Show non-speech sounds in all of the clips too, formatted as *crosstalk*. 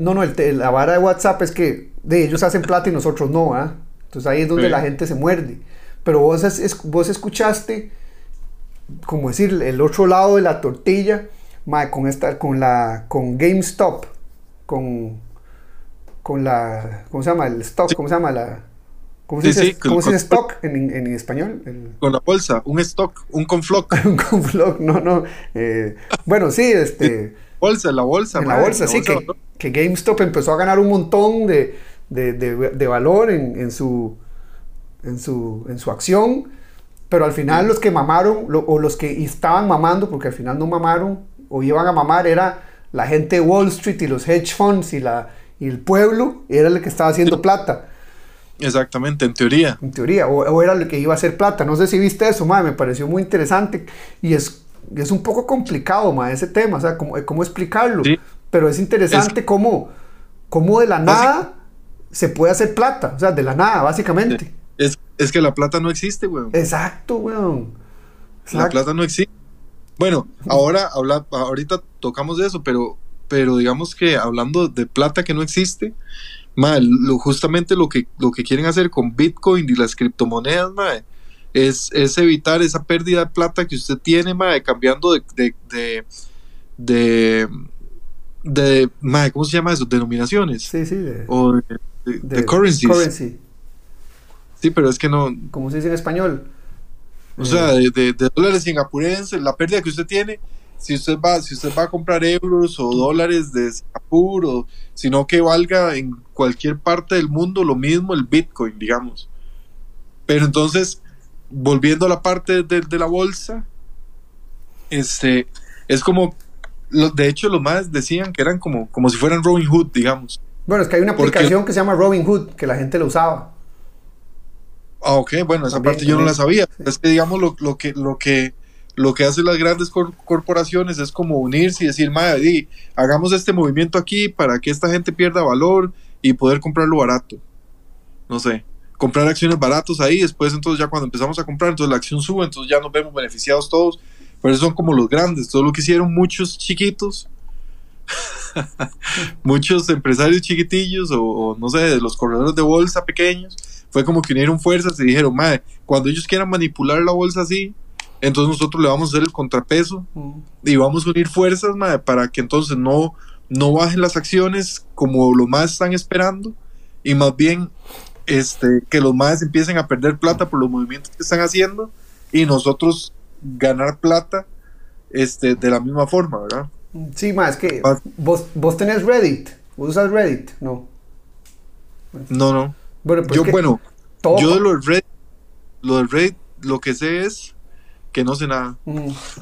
No, no, el, la vara de WhatsApp es que de ellos hacen plata y nosotros no, ¿ah? Entonces ahí es donde la gente se muerde. Pero vos, es, vos escuchaste, como decir, el otro lado de la tortilla, con esta, con la, con GameStop, con, con la, ¿cómo se llama? El stock, ¿cómo se llama? La, ¿Cómo se dice, ¿cómo se dice stock en, en español? Con la bolsa, un stock, un conflock. *laughs* un conflock, no, no. Eh, bueno, sí, este. Bolsa, la bolsa. En la bolsa, sí, que, que, GameStop empezó a ganar un montón de, de, de, valor en, en, su, en, su, en su acción, pero al final los que mamaron, o los que estaban mamando, porque al final no mamaron, o iban a mamar, era la gente de Wall Street y los hedge funds y, la, y el pueblo, era el que estaba haciendo plata. Exactamente, en teoría. En teoría, o, era lo que iba a ser plata. No sé si viste eso, madre, me pareció muy interesante. Y es, es un poco complicado, madre, ese tema, o sea, cómo, cómo explicarlo. Pero es interesante cómo, cómo de la nada se puede hacer plata, o sea, de la nada, básicamente. Es, es que la plata no existe, weón. Exacto, weón. La plata no existe. Bueno, ahora habla, ahorita tocamos de eso, pero, pero digamos que hablando de plata que no existe, Mal, lo, justamente lo que, lo que quieren hacer con Bitcoin y las criptomonedas, es, es, evitar esa pérdida de plata que usted tiene, cambiando de, de, de, de, ¿cómo se llama eso? Denominaciones. Sí, sí, de, o de, currencies. Sí, pero es que no. ¿Cómo se dice en español? O sea, de, de, dólares singapurenses, la pérdida que usted tiene si usted va, si usted va a comprar euros o dólares de Singapur, o, sino que valga en cualquier parte del mundo lo mismo el Bitcoin, digamos. Pero entonces, volviendo a la parte de, la bolsa, este, es como, de hecho los más decían que eran como, como si fueran Robin Hood, digamos. Bueno, es que hay una aplicación que se llama Robin Hood, que la gente lo usaba. Ah, ok, bueno, esa parte yo no la sabía. Es que digamos lo, lo que, lo que lo que hacen las grandes corporaciones es como unirse y decir, madre, hagamos este movimiento aquí para que esta gente pierda valor y poder comprarlo barato. No sé, comprar acciones baratos ahí, después entonces ya cuando empezamos a comprar, entonces la acción sube, entonces ya nos vemos beneficiados todos, pero son como los grandes, todo lo que hicieron muchos chiquitos, *laughs* muchos empresarios chiquitillos o, no sé, los corredores de bolsa pequeños, fue como que unieron fuerzas y dijeron, madre, cuando ellos quieran manipular la bolsa así, entonces nosotros le vamos a hacer el contrapeso y vamos a unir fuerzas para que entonces no, no bajen las acciones como los más están esperando y más bien este, que los más empiecen a perder plata por los movimientos que están haciendo y nosotros ganar plata este, de la misma forma, ¿verdad? Sí, más que vos, vos tenés Reddit, vos usas Reddit, no. No, no. Bueno, pues yo, bueno, yo de lo del Reddit, lo del Reddit, lo que sé es que no sé nada.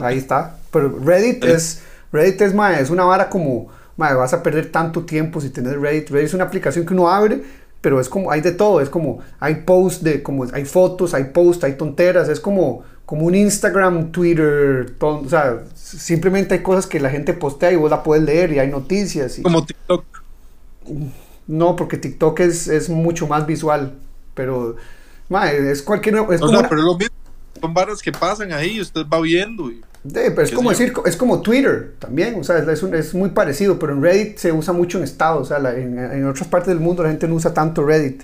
ahí está. Pero Reddit eh. es, Reddit es, es una vara como, vas a perder tanto tiempo si tienes Reddit. Reddit es una aplicación que uno abre, pero es como, hay de todo, es como, hay posts de, como, hay fotos, hay posts, hay tonteras, es como, como un Instagram, Twitter, o sea, simplemente hay cosas que la gente postea y vos la puedes leer y hay noticias. Y, como TikTok. No, porque TikTok es, es mucho más visual, pero, es cualquier... Es o sea, pero lo mismo son varas que pasan ahí, usted va viendo. Y, pero es como decir, es como Twitter también, o sea, es, es, muy parecido, pero en Reddit se usa mucho en Estados, o sea, en, en, otras partes del mundo la gente no usa tanto Reddit.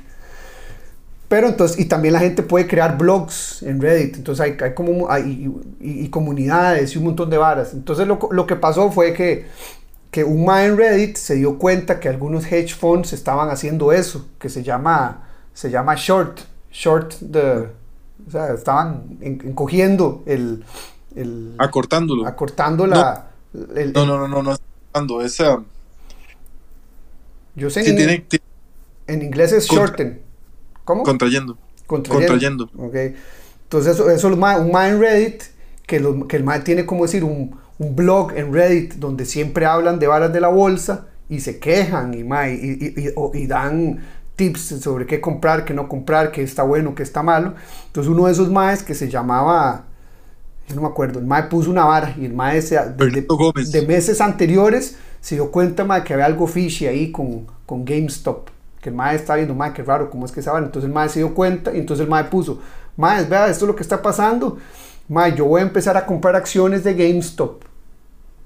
Pero entonces, y también la gente puede crear blogs en Reddit, entonces hay, hay como, hay, y, comunidades y un montón de varas. Entonces lo, lo que pasó fue que, que un man en Reddit se dio cuenta que algunos hedge funds estaban haciendo eso, que se llama, se llama short, short the o sea, estaban encogiendo el, el, Acortándolo. Acortando la... No, no, no, no, no, no, es... Um, yo sé en, tiene, en inglés es shorten. ¿Cómo? Contrayendo. Contrayendo. Okay. Entonces eso, eso es un MA en Reddit, que, que el MA tiene como decir un, un, blog en Reddit donde siempre hablan de varas de la bolsa y se quejan y, y, y, y dan tips sobre qué comprar, qué no comprar, qué está bueno, qué está malo. Entonces uno de esos maes que se llamaba, yo no me acuerdo, el mae puso una vara y el mae de, de, meses anteriores se dio cuenta mae, que había algo fishy ahí con, con GameStop. Que el mae estaba viendo, mae, qué raro, ¿cómo es que se van? Entonces el mae se dio cuenta y entonces el mae puso, mae, vea, esto es lo que está pasando. Mae, yo voy a empezar a comprar acciones de GameStop.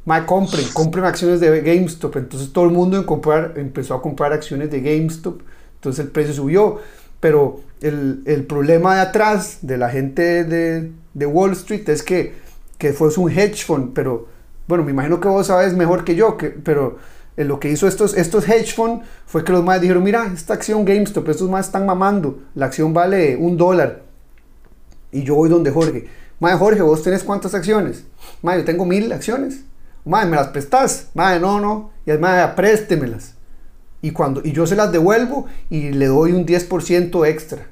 mae, compren, compren acciones de GameStop. Entonces todo el mundo en comprar, empezó a comprar acciones de GameStop. Entonces el precio subió. Pero el, el problema de atrás de la gente de, de Wall Street es que, que fue un hedge fund. Pero bueno, me imagino que vos sabes mejor que yo, que, pero eh, lo que hizo estos, estos hedge fund fue que los más dijeron, mira, esta acción GameStop, estos más están mamando, la acción vale un dólar. Y yo voy donde Jorge. Madre, Jorge, ¿vos tenés cuántas acciones? Madre, yo tengo mil acciones. Madre, ¿me las prestás? Madre, no, no. Y madre, préstemelas. Y, cuando, y yo se las devuelvo y le doy un 10% extra.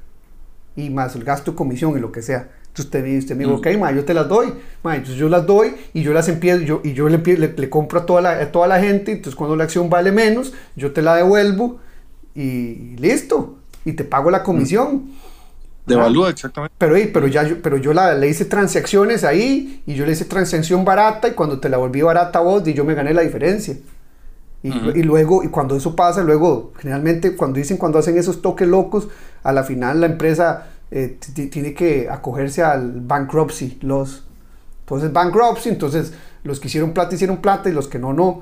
Y más el gasto de comisión y lo que sea. Entonces usted, usted me dice, mm. ok, madre, yo te las doy. Madre, entonces yo las doy y yo las empiezo, yo, y yo le, le, compro a toda, la, a toda la gente. Entonces cuando la acción vale menos, yo te la devuelvo y listo. Y te pago la comisión. Devalúa, exactamente. Pero, pero, ya, yo, pero yo la, le hice transacciones ahí y yo le hice transacción barata y cuando te la volví barata a vos y yo me gané la diferencia. Y, y, luego, y cuando eso pasa, luego, generalmente cuando dicen, cuando hacen esos toques locos, a la final la empresa eh, tiene que acogerse al bankruptcy los Entonces, bankruptcy, entonces los que hicieron plata hicieron plata y los que no, no.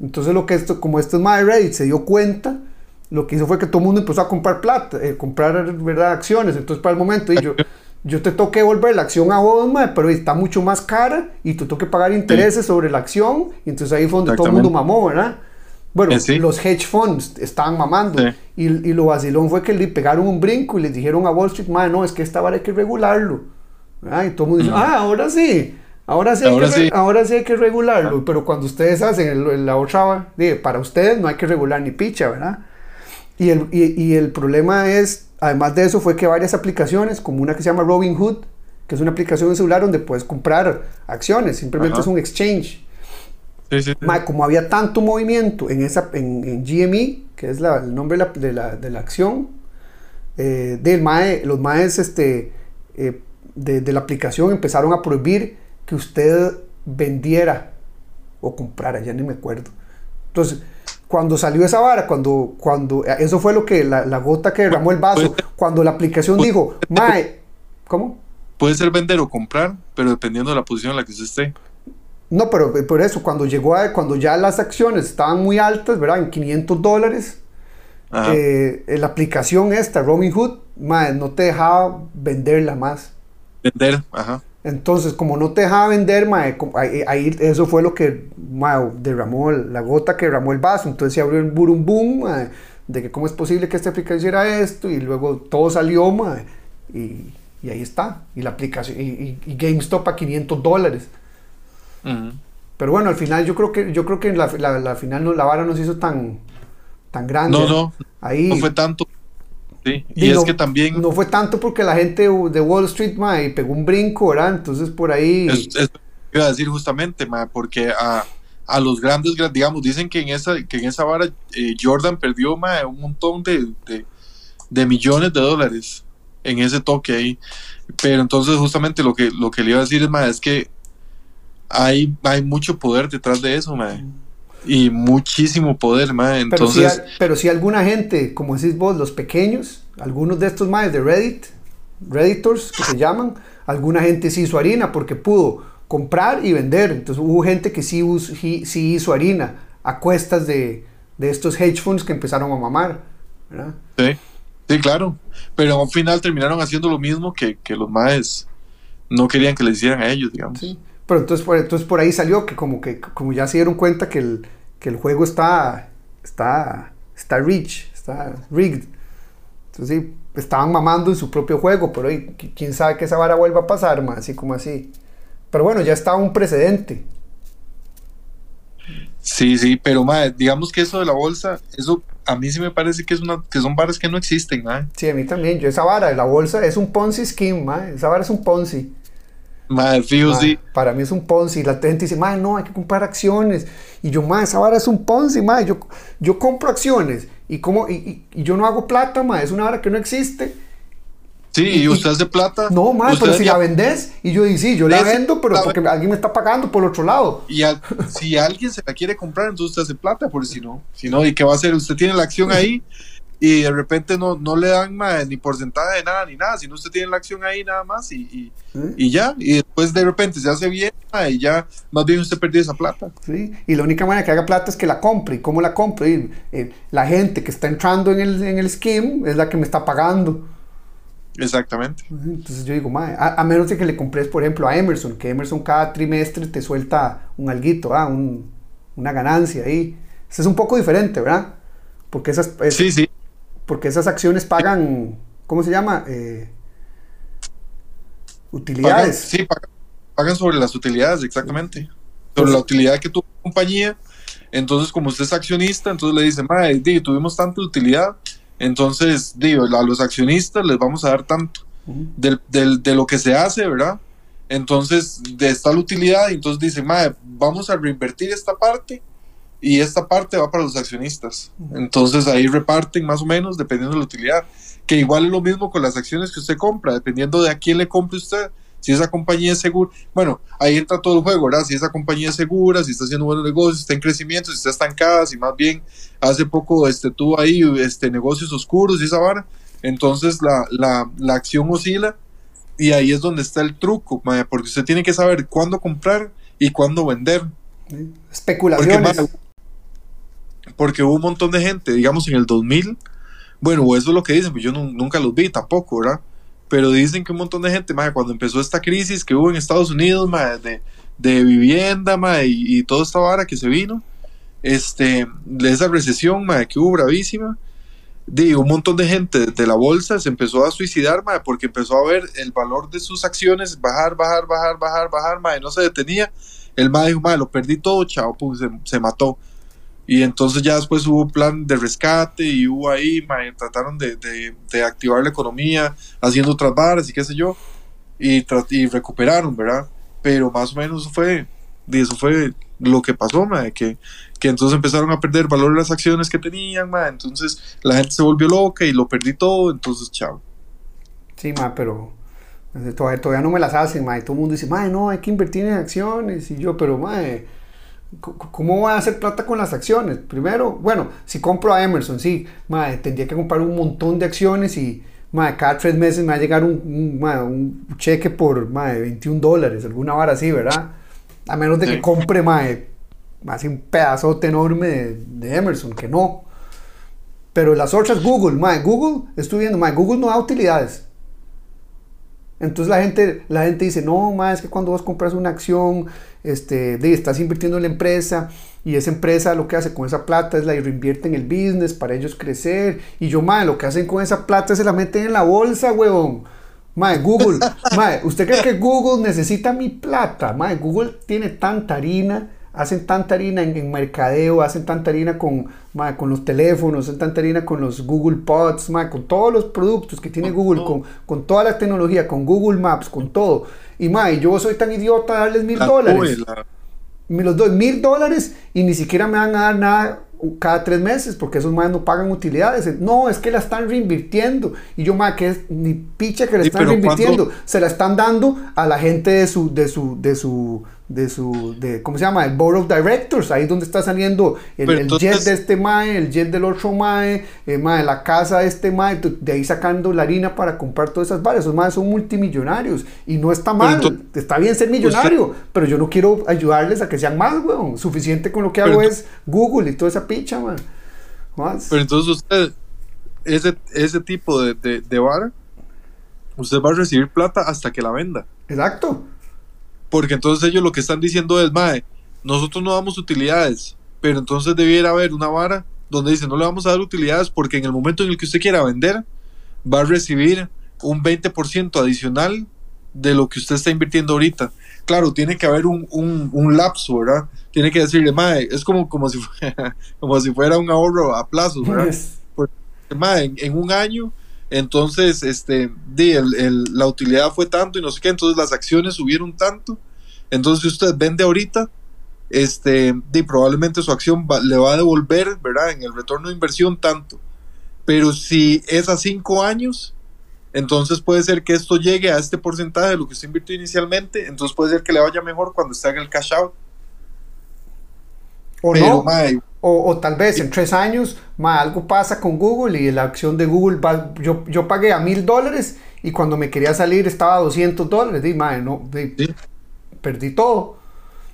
Entonces, lo que esto, como esto es MyReddit, se dio cuenta lo que hizo fue que todo el mundo empezó a comprar plata, eh, comprar ¿verdad? acciones. Entonces, para el momento, y yo, *laughs* yo te toqué volver la acción a vos, pero está mucho más cara y tú tengo que pagar intereses sobre la acción. Y entonces ahí fue donde todo el mundo mamó, ¿verdad? Bueno, eh, los hedge funds estaban mamando. Y, y, lo vacilón fue que le pegaron un brinco y le dijeron a Wall Street, no, es que esta vara hay que regularlo. Y todo el mundo dice, ah, ahora sí. Ahora sí, ahora, hay que, sí. ahora sí hay que regularlo, pero cuando ustedes hacen la otra, para ustedes no hay que regular ni picha, ¿verdad? Y el, y, el problema es, además de eso, fue que varias aplicaciones, como una que se llama Robinhood, que es una aplicación de celular donde puedes comprar acciones, simplemente es un exchange. Sí, sí, como había tanto movimiento en, esa, en, GME, que es el nombre de la, de la, acción, eh, del MAE, los MAEs este, eh, de, de, la aplicación empezaron a prohibir que usted vendiera o comprara, ya ni me acuerdo. Entonces, cuando salió esa vara, cuando, cuando, eso fue lo que, la, la gota que derramó el vaso, cuando la aplicación dijo, Mae, ¿cómo? Puede ser vender o comprar, pero dependiendo de la posición en la que se esté. No, pero por eso, cuando llegó a, cuando ya las acciones estaban muy altas, ¿verdad? En 500 dólares, eh, la aplicación esta, Robinhood, mae, no te dejaba venderla más. Vender, ajá. Entonces, como no te dejaba vender, ahí, eso fue lo que derramó la gota que derramó el vaso. Entonces se abrió el burum boom de que cómo es posible que esta aplicación hiciera esto y luego todo salió y, ahí está. Y la aplicación y, GameStop a 500 dólares. Pero bueno, al final yo creo que yo creo que la, la, final no, la vara no se hizo tan, tan grande. No, no. Ahí, no fue tanto y, es que también... No fue tanto porque la gente de Wall Street, ma, pegó un brinco, ¿verdad? Entonces por ahí... Es, iba a decir justamente, ma, porque a, a, los grandes, digamos, dicen que en esa, que en esa vara eh, Jordan perdió ma, un montón de, de, millones de dólares en ese toque ahí. Pero entonces justamente lo que, lo que le iba a decir es, ma, es que hay, hay mucho poder detrás de eso, ma y muchísimo poder, mae. Entonces, pero si, alguna gente, como decís vos, los pequeños, algunos de estos más de Reddit, Redditors que se llaman, alguna gente sí hizo harina porque pudo comprar y vender. Entonces hubo gente que sí, sí hizo harina a cuestas de, de, estos hedge funds que empezaron a mamar. ¿verdad? Sí, sí, claro. Pero al final terminaron haciendo lo mismo que, que los maes no querían que le hicieran a ellos, digamos. Sí. Pero entonces por, entonces por ahí salió que como que como ya se dieron cuenta que el, que el juego está, está, está rich, está rigged. Entonces sí, estaban mamando en su propio juego, pero quién sabe que esa vara vuelva a pasar, más así como así. Pero bueno, ya está un precedente. Sí, sí, pero ma, digamos que eso de la bolsa, eso a mí sí me parece que es una que son varas que no existen. Sí, a mí también. Yo esa vara de la bolsa es un Ponzi scheme, ma. Esa vara es un Ponzi. Para mí es un Ponzi. La gente dice, madre, no, hay que comprar acciones. Y yo, madre, esa vara es un Ponzi, madre. Yo, yo compro acciones y, como, y, yo no hago plata, madre. Es una vara que no existe. Sí, y, usted hace plata. No, madre, pero si la vendes, y yo digo, sí, yo la vendo, pero porque alguien me está pagando por el otro lado. Y si alguien se la quiere comprar, entonces usted hace plata, porque si no, si no, ¿y qué va a hacer? Usted tiene la acción ahí y de repente no, no le dan mae, ni porcentaje de nada ni nada, sino usted tiene la acción ahí nada más y, y, y ya, y después de repente se hace bien y ya más bien usted perdió esa plata. ¿sí? Y la única manera que haga plata es que la compre. ¿Y cómo la compre? Y, eh, la gente que está entrando en el, en el scheme es la que me está pagando. Exactamente. Entonces yo digo, mae, a, a menos de que le compres, por ejemplo, a Emerson, que Emerson cada trimestre te suelta un alguito, ah, un- una ganancia ahí. Eso es un poco diferente, ¿verdad? Porque esas, es- Sí, sí. Porque esas acciones pagan, ¿cómo se llama? Eh, Pagan, utilidades. sí, pagan, pagan sobre las utilidades, exactamente. Sobre la utilidad que tuvo la compañía. Entonces, como usted es accionista, entonces le dice, madre, di, tuvimos tanta utilidad. Entonces, digo, a los accionistas les vamos a dar tanto del, del- de lo que se hace, ¿verdad? Entonces, de esta la utilidad, y entonces dice, madre, vamos a reinvertir esta parte y esta parte va para los accionistas. Entonces ahí reparten más o menos dependiendo de la utilidad. Que igual es lo mismo con las acciones que usted compra, dependiendo de a quién le compre usted. Si esa compañía es segura, bueno, ahí entra todo el juego, ¿verdad? Si esa compañía es segura, si está haciendo buenos negocios, si está en crecimiento, si está estancada, si más bien hace poco este, tuvo ahí este, negocios oscuros y esa vara, entonces la, la, la acción oscila y ahí es donde está el truco, porque usted tiene que saber cuándo comprar y cuándo vender. Especulaciones. Porque hubo un montón de gente, digamos en el 2000, bueno, eso es lo que dicen, pues yo nu- nunca los vi tampoco, ¿verdad? Pero dicen que un montón de gente, mae, cuando empezó esta crisis que hubo en Estados Unidos, mae, de, de vivienda, mae, y, y toda esta vara que se vino, este, de esa recesión, mae, que hubo bravísima, di, un montón de gente de la bolsa se empezó a suicidar, mae, porque empezó a ver el valor de sus acciones bajar, bajar, bajar, bajar, bajar, mae, no se detenía. El mae dijo, mae, lo perdí todo, chao, se, se mató. Y entonces ya después hubo plan de rescate y hubo ahí, mae, trataron de, de, de activar la economía haciendo otras varas y qué sé yo, y, y recuperaron, ¿verdad? Pero más o menos fue, y eso fue lo que pasó, mae, que, que entonces empezaron a perder valor las acciones que tenían, mae, entonces la gente se volvió loca y lo perdí todo, entonces chao. Sí, ma, pero eh, todavía, todavía no me las hacen, ma. y Todo el mundo dice, ma, no, hay que invertir en acciones. Y yo, pero, ma, c- ¿cómo voy a hacer plata con las acciones? Primero, bueno, si compro a Emerson, sí, ma, tendría que comprar un montón de acciones y, ma, cada tres meses me va a llegar un, un, ma, un cheque por, ma, 21 dólares, alguna vara así, ¿verdad? A menos de Sí. que compre, ma, eh, así un pedazote enorme de, de Emerson, que no. Pero las otras, Google, ma, Google, estoy viendo, ma, Google no da utilidades. Entonces la gente, la gente dice, no, ma, es que cuando vos compras una acción, este, de, estás invirtiendo en la empresa y esa empresa lo que hace con esa plata es la reinvierte en el business para ellos crecer. Y yo, ma, lo que hacen con esa plata es se la meten en la bolsa, huevón. Mae, Google, *laughs* mae, ¿usted cree que Google necesita mi plata? Mae, Google tiene tanta harina, hacen tanta harina en, en mercadeo, hacen tanta harina con, con los teléfonos, hacen tanta harina con los Google Pods, con todos los productos que tiene Google, con, con toda la tecnología, con Google Maps, con todo. Y mae, yo soy tan idiota de darles mil La dólares me los doy mil dólares y ni siquiera me van a dar nada cada tres meses porque esos más no pagan utilidades. No, es que la están reinvirtiendo. Y yo, más que es ni picha que la Sí, están reinvirtiendo. Se la están dando a la gente de su, de su, de su, de su, de, ¿cómo se llama? El Board of Directors. Ahí donde está saliendo el, el entonces- jet de este mae, el jet del otro mae, eh, mae, la casa de este mae, de ahí sacando la harina para comprar todas esas varas. Esos maes son multimillonarios y no está mal. entonces- está bien ser millonario, pero yo no quiero ayudarles a que sean más, weón. Suficiente con lo que hago es Google y toda esa picha, man. Más. Pero entonces usted, ese, ese tipo de, de, de vara, usted va a recibir plata hasta que la venda. Exacto. Porque entonces ellos lo que están diciendo es, mae, nosotros no damos utilidades, pero entonces debiera haber una vara donde dice, no le vamos a dar utilidades porque en el momento en el que usted quiera vender, va a recibir un 20% adicional de lo que usted está invirtiendo ahorita. Claro, tiene que haber un, un, un lapso, ¿verdad? Tiene que decirle, mae, es como, como, si, fuera, *laughs* como si fuera un ahorro a plazos, ¿verdad? *laughs* Mae, en, en un año, entonces este, di, el- el- la utilidad fue tanto y no sé qué, entonces las acciones subieron tanto, entonces si usted vende ahorita, este, di, probablemente su acción le va a devolver, ¿verdad? En el retorno de inversión tanto, pero si es a cinco años, entonces puede ser que esto llegue a este porcentaje de lo que usted invirtió inicialmente, entonces puede ser que le vaya mejor cuando usted haga el cash out. O pero, no. mae, O O, tal vez en tres años, ma, algo pasa con Google y la acción de Google va, yo, yo pagué a mil dólares y cuando me quería salir estaba a 200 dólares, y ma, no, di, Sí. perdí todo.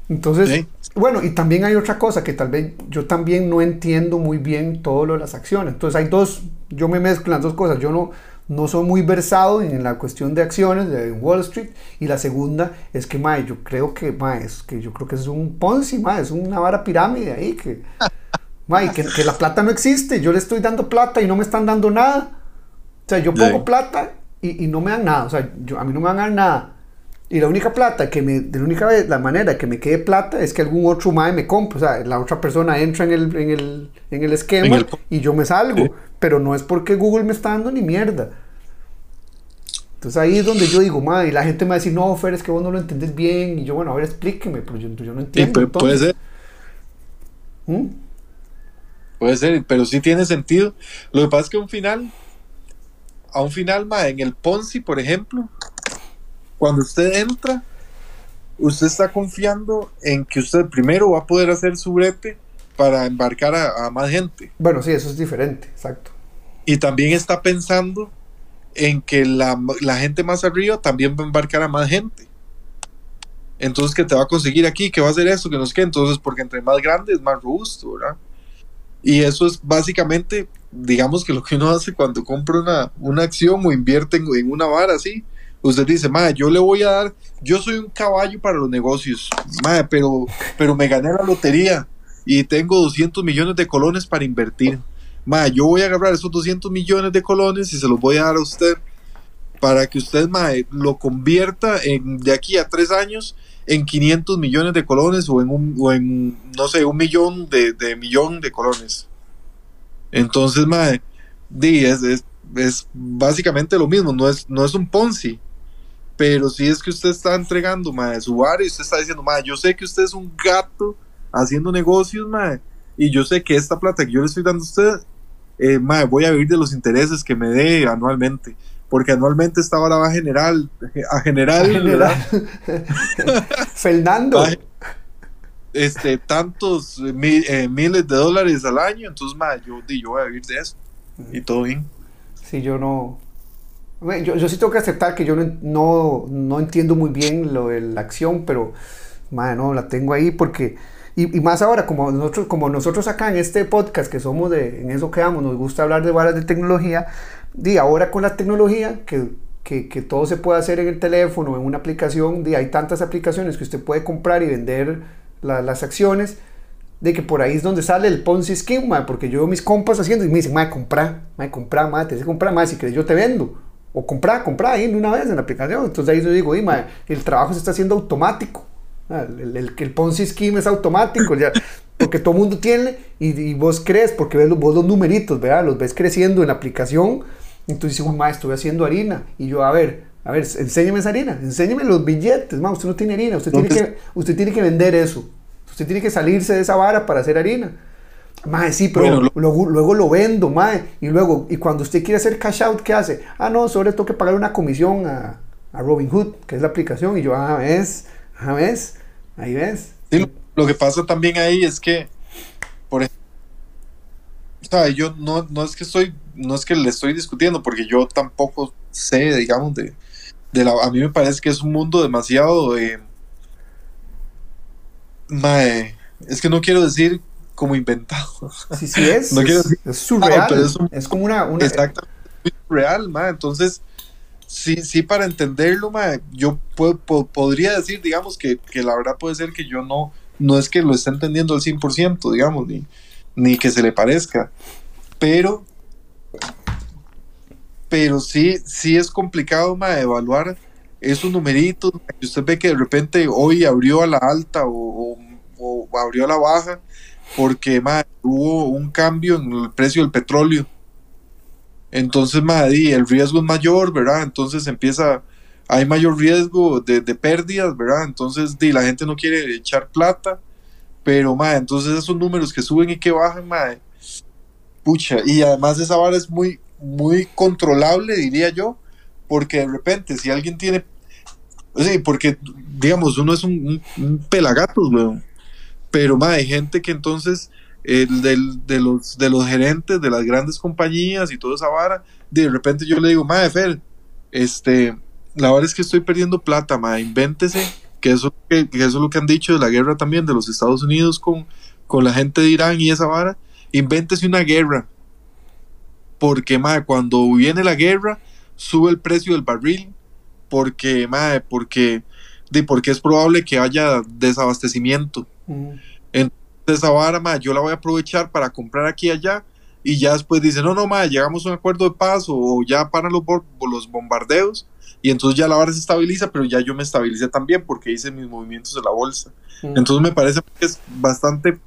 Entonces, Sí. bueno, y también hay otra cosa que tal vez yo también no entiendo muy bien todo lo de las acciones. Entonces hay dos, yo me mezclo las dos cosas. Yo no, no soy muy versado en la cuestión de acciones de Wall Street. Y la segunda es que, mae, yo creo que, mae, es que yo creo que es un Ponzi, mae, es una vara pirámide ahí que, *laughs* mae, que, que la plata no existe. Yo le estoy dando plata y no me están dando nada. O sea, yo pongo Sí. plata y, y no me dan nada. O sea, yo, a mí no me van a dar nada. Y la única plata que me, de la única vez, la manera que me quede plata es que algún otro mae me compre. O sea, la otra persona entra en el, en el, en el esquema En el- y yo me salgo. Sí. Pero no es porque Google me está dando ni mierda. Entonces ahí es donde yo digo, madre, y la gente me va a decir, no, Fer, es que vos no lo entendés bien. Y yo, bueno, a ver, explíqueme, pero yo, yo no Sí, entiendo. pu- puede ser, ¿Mm? puede ser, pero sí tiene sentido. Lo que pasa es que a un final, a un final, ma, en el Ponzi, por ejemplo, cuando usted entra, usted está confiando en que usted primero va a poder hacer su brete para embarcar a, a más gente. Bueno, sí, eso es diferente, exacto. Y también está pensando en que la, la gente más arriba también va a embarcar a más gente. Entonces, que te va a conseguir aquí, que va a hacer eso, que no sé qué. Entonces, porque entre más grande es más robusto, ¿verdad? Y eso es básicamente, digamos que lo que uno hace cuando compra una, una acción o invierte en, en una vara así. Usted dice, madre, yo le voy a dar, yo soy un caballo para los negocios, madre, pero, pero me gané la lotería y tengo 200 millones de colones para invertir. Ma, yo voy a agarrar esos 200 millones de colones y se los voy a dar a usted para que usted ma, lo convierta en, de aquí a tres años en 500 millones de colones o en, un, o en no sé, un millón de, de millón de colones. Entonces, ma, di, es, es, es básicamente lo mismo, no es, no es un Ponzi. Pero si es que usted está entregando ma, su área y usted está diciendo, ma, yo sé que usted es un gato haciendo negocios, ma, y yo sé que esta plata que yo le estoy dando a usted eh, mae, voy a vivir de los intereses que me dé anualmente. Porque anualmente esta hora va a generar, a General. *laughs* *laughs* Fernando. A- este, tantos eh, mi- eh, miles de dólares al año. Entonces, mae, yo, yo voy a vivir de eso. Y todo bien. Sí, yo no. Yo, yo sí tengo que aceptar que yo no, no, no entiendo muy bien lo de la acción, pero madre, no, la tengo ahí porque. Y, y más ahora, como nosotros, como nosotros acá en este podcast, que somos de, en eso quedamos, nos gusta hablar de varas de tecnología, y ahora con la tecnología, que, que, que todo se puede hacer en el teléfono, en una aplicación, di, hay tantas aplicaciones que usted puede comprar y vender la- las acciones, de que por ahí es donde sale el Ponzi Scheme, mae, porque yo veo mis compas haciendo y me dicen, mae, compra, mae, compra, mae, te dice comprar, mae, si querés yo te vendo. O compra, compra ahí de una vez en la aplicación. Entonces ahí yo digo, "Ey, mae, el trabajo se está haciendo automático. Ah, El, el, el Ponzi Scheme es automático, ya, *laughs* porque todo el mundo tiene y, y vos crees, porque ves los, vos los numeritos, ¿verdad? Los ves creciendo en la aplicación. Entonces dices, mae, estoy haciendo harina. Y yo, a ver, a ver, enséñeme esa harina, enséñeme los billetes, mae, usted no tiene harina, usted tiene, que, usted tiene que vender eso. Usted tiene que salirse de esa vara para hacer harina. Mae, sí, pero Bueno, lo- luego, luego lo vendo, mae. Y luego, y cuando usted quiere hacer cash out, ¿qué hace? Ah, no, solo le tengo que pagar una comisión a, a Robinhood, que es la aplicación. Y yo, ah, ves, ah, ves, ahí ves. Sí, lo, lo que pasa también ahí es que, por ejemplo, o sea, yo no, no es que estoy, no es que le estoy discutiendo, porque yo tampoco sé, digamos, de, de la, a mí me parece que es un mundo demasiado, eh, mae, es que no quiero decir como inventado, Sí, sí, es. No es, quiero decir- es surreal. Pero es un- es como una. una exactamente muy real, mae, entonces, sí, sí, para entenderlo, mae, yo puedo- po- podría decir, digamos, que, que la verdad puede ser que yo no, no es que lo esté entendiendo al 100%, digamos, ni, ni que se le parezca, pero, pero sí, sí es complicado, mae, evaluar esos numeritos, que usted ve que de repente hoy abrió a la alta o, o- o abrió a la baja, porque mae, hubo un cambio en el precio del petróleo. Entonces, di, el riesgo es mayor, ¿verdad? Entonces empieza, hay mayor riesgo de, pérdidas, ¿verdad? Entonces, di, la gente no quiere echar plata, pero, mae, entonces esos números que suben y que bajan, mae, pucha, y además esa vara es muy, muy controlable, diría yo, porque de repente, si alguien tiene, sí, porque, digamos, uno es un, un, un pelagatos, weón, pero, mae, hay gente que entonces el del, de, los, de los gerentes de las grandes compañías y toda esa vara. De repente yo le digo, madre, Fer, este, la verdad es que estoy perdiendo plata, madre, invéntese, que eso, es lo que han dicho de la guerra también de los Estados Unidos con, la gente de Irán y esa vara, invéntese una guerra. Porque, madre, cuando viene la guerra, sube el precio del barril, porque, madre, porque, de, porque es probable que haya desabastecimiento. Entonces, esa vara, madre, yo la voy a aprovechar para comprar aquí y allá, y ya después dice, no, no, madre, llegamos a un acuerdo de paz, o ya paran los, los bombardeos, y entonces ya la vara se estabiliza, pero ya yo me estabilicé también porque hice mis movimientos de la bolsa. Entonces me parece que es bastante,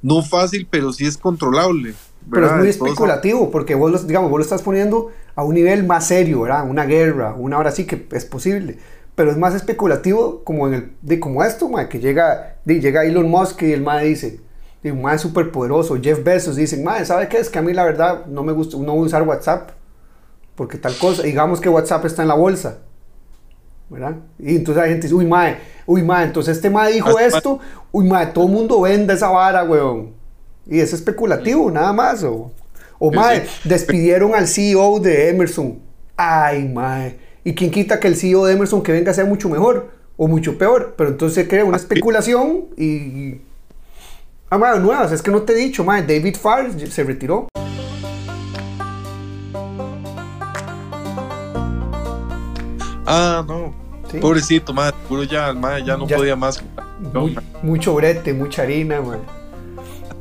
no fácil, pero sí es controlable. Pero es muy especulativo, porque vos lo, digamos, vos lo estás poniendo a un nivel más serio, ¿verdad? Una guerra, una hora sí que es posible. Pero es más especulativo como en el, de como esto, que llega, de, llega Elon Musk y el mae dice, de un mae súper poderoso, Jeff Bezos, dicen, mae, ¿sabe qué? Es que a mí la verdad no me gusta, no voy a usar WhatsApp, porque tal cosa, digamos que WhatsApp está en la bolsa, ¿verdad? Y entonces hay gente dice, uy, mae, uy, mae, entonces este mae dijo esto, uy, mae, todo el mundo vende esa vara, weón. Y es especulativo, nada más. O, o mae, despidieron al CEO de Emerson. Ay, mae. ¿Y quién quita que el CEO de Emerson que venga sea mucho mejor o mucho peor? Pero entonces se crea una especulación y... Ah, mae, nuevas, es que no te he dicho, mae, David Farr se retiró. Ah, no. Pobrecito, mae, seguro ya, mae, ya no podía más. mucho brete, mucha harina, mae.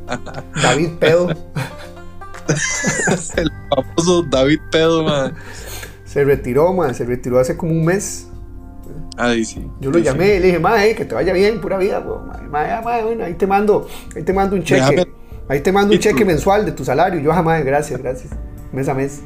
*laughs* David Pedo. *laughs* el famoso David Pedo, man. Se retiró, man. Se retiró hace como un mes. Ay, sí. Yo lo llamé y le dije, mae, que te vaya bien, pura vida, bueno, ahí te mando, ahí te mando un cheque. Ahí te mando un cheque mensual de tu salario. Yo jamás, gracias, gracias. Mes a mes.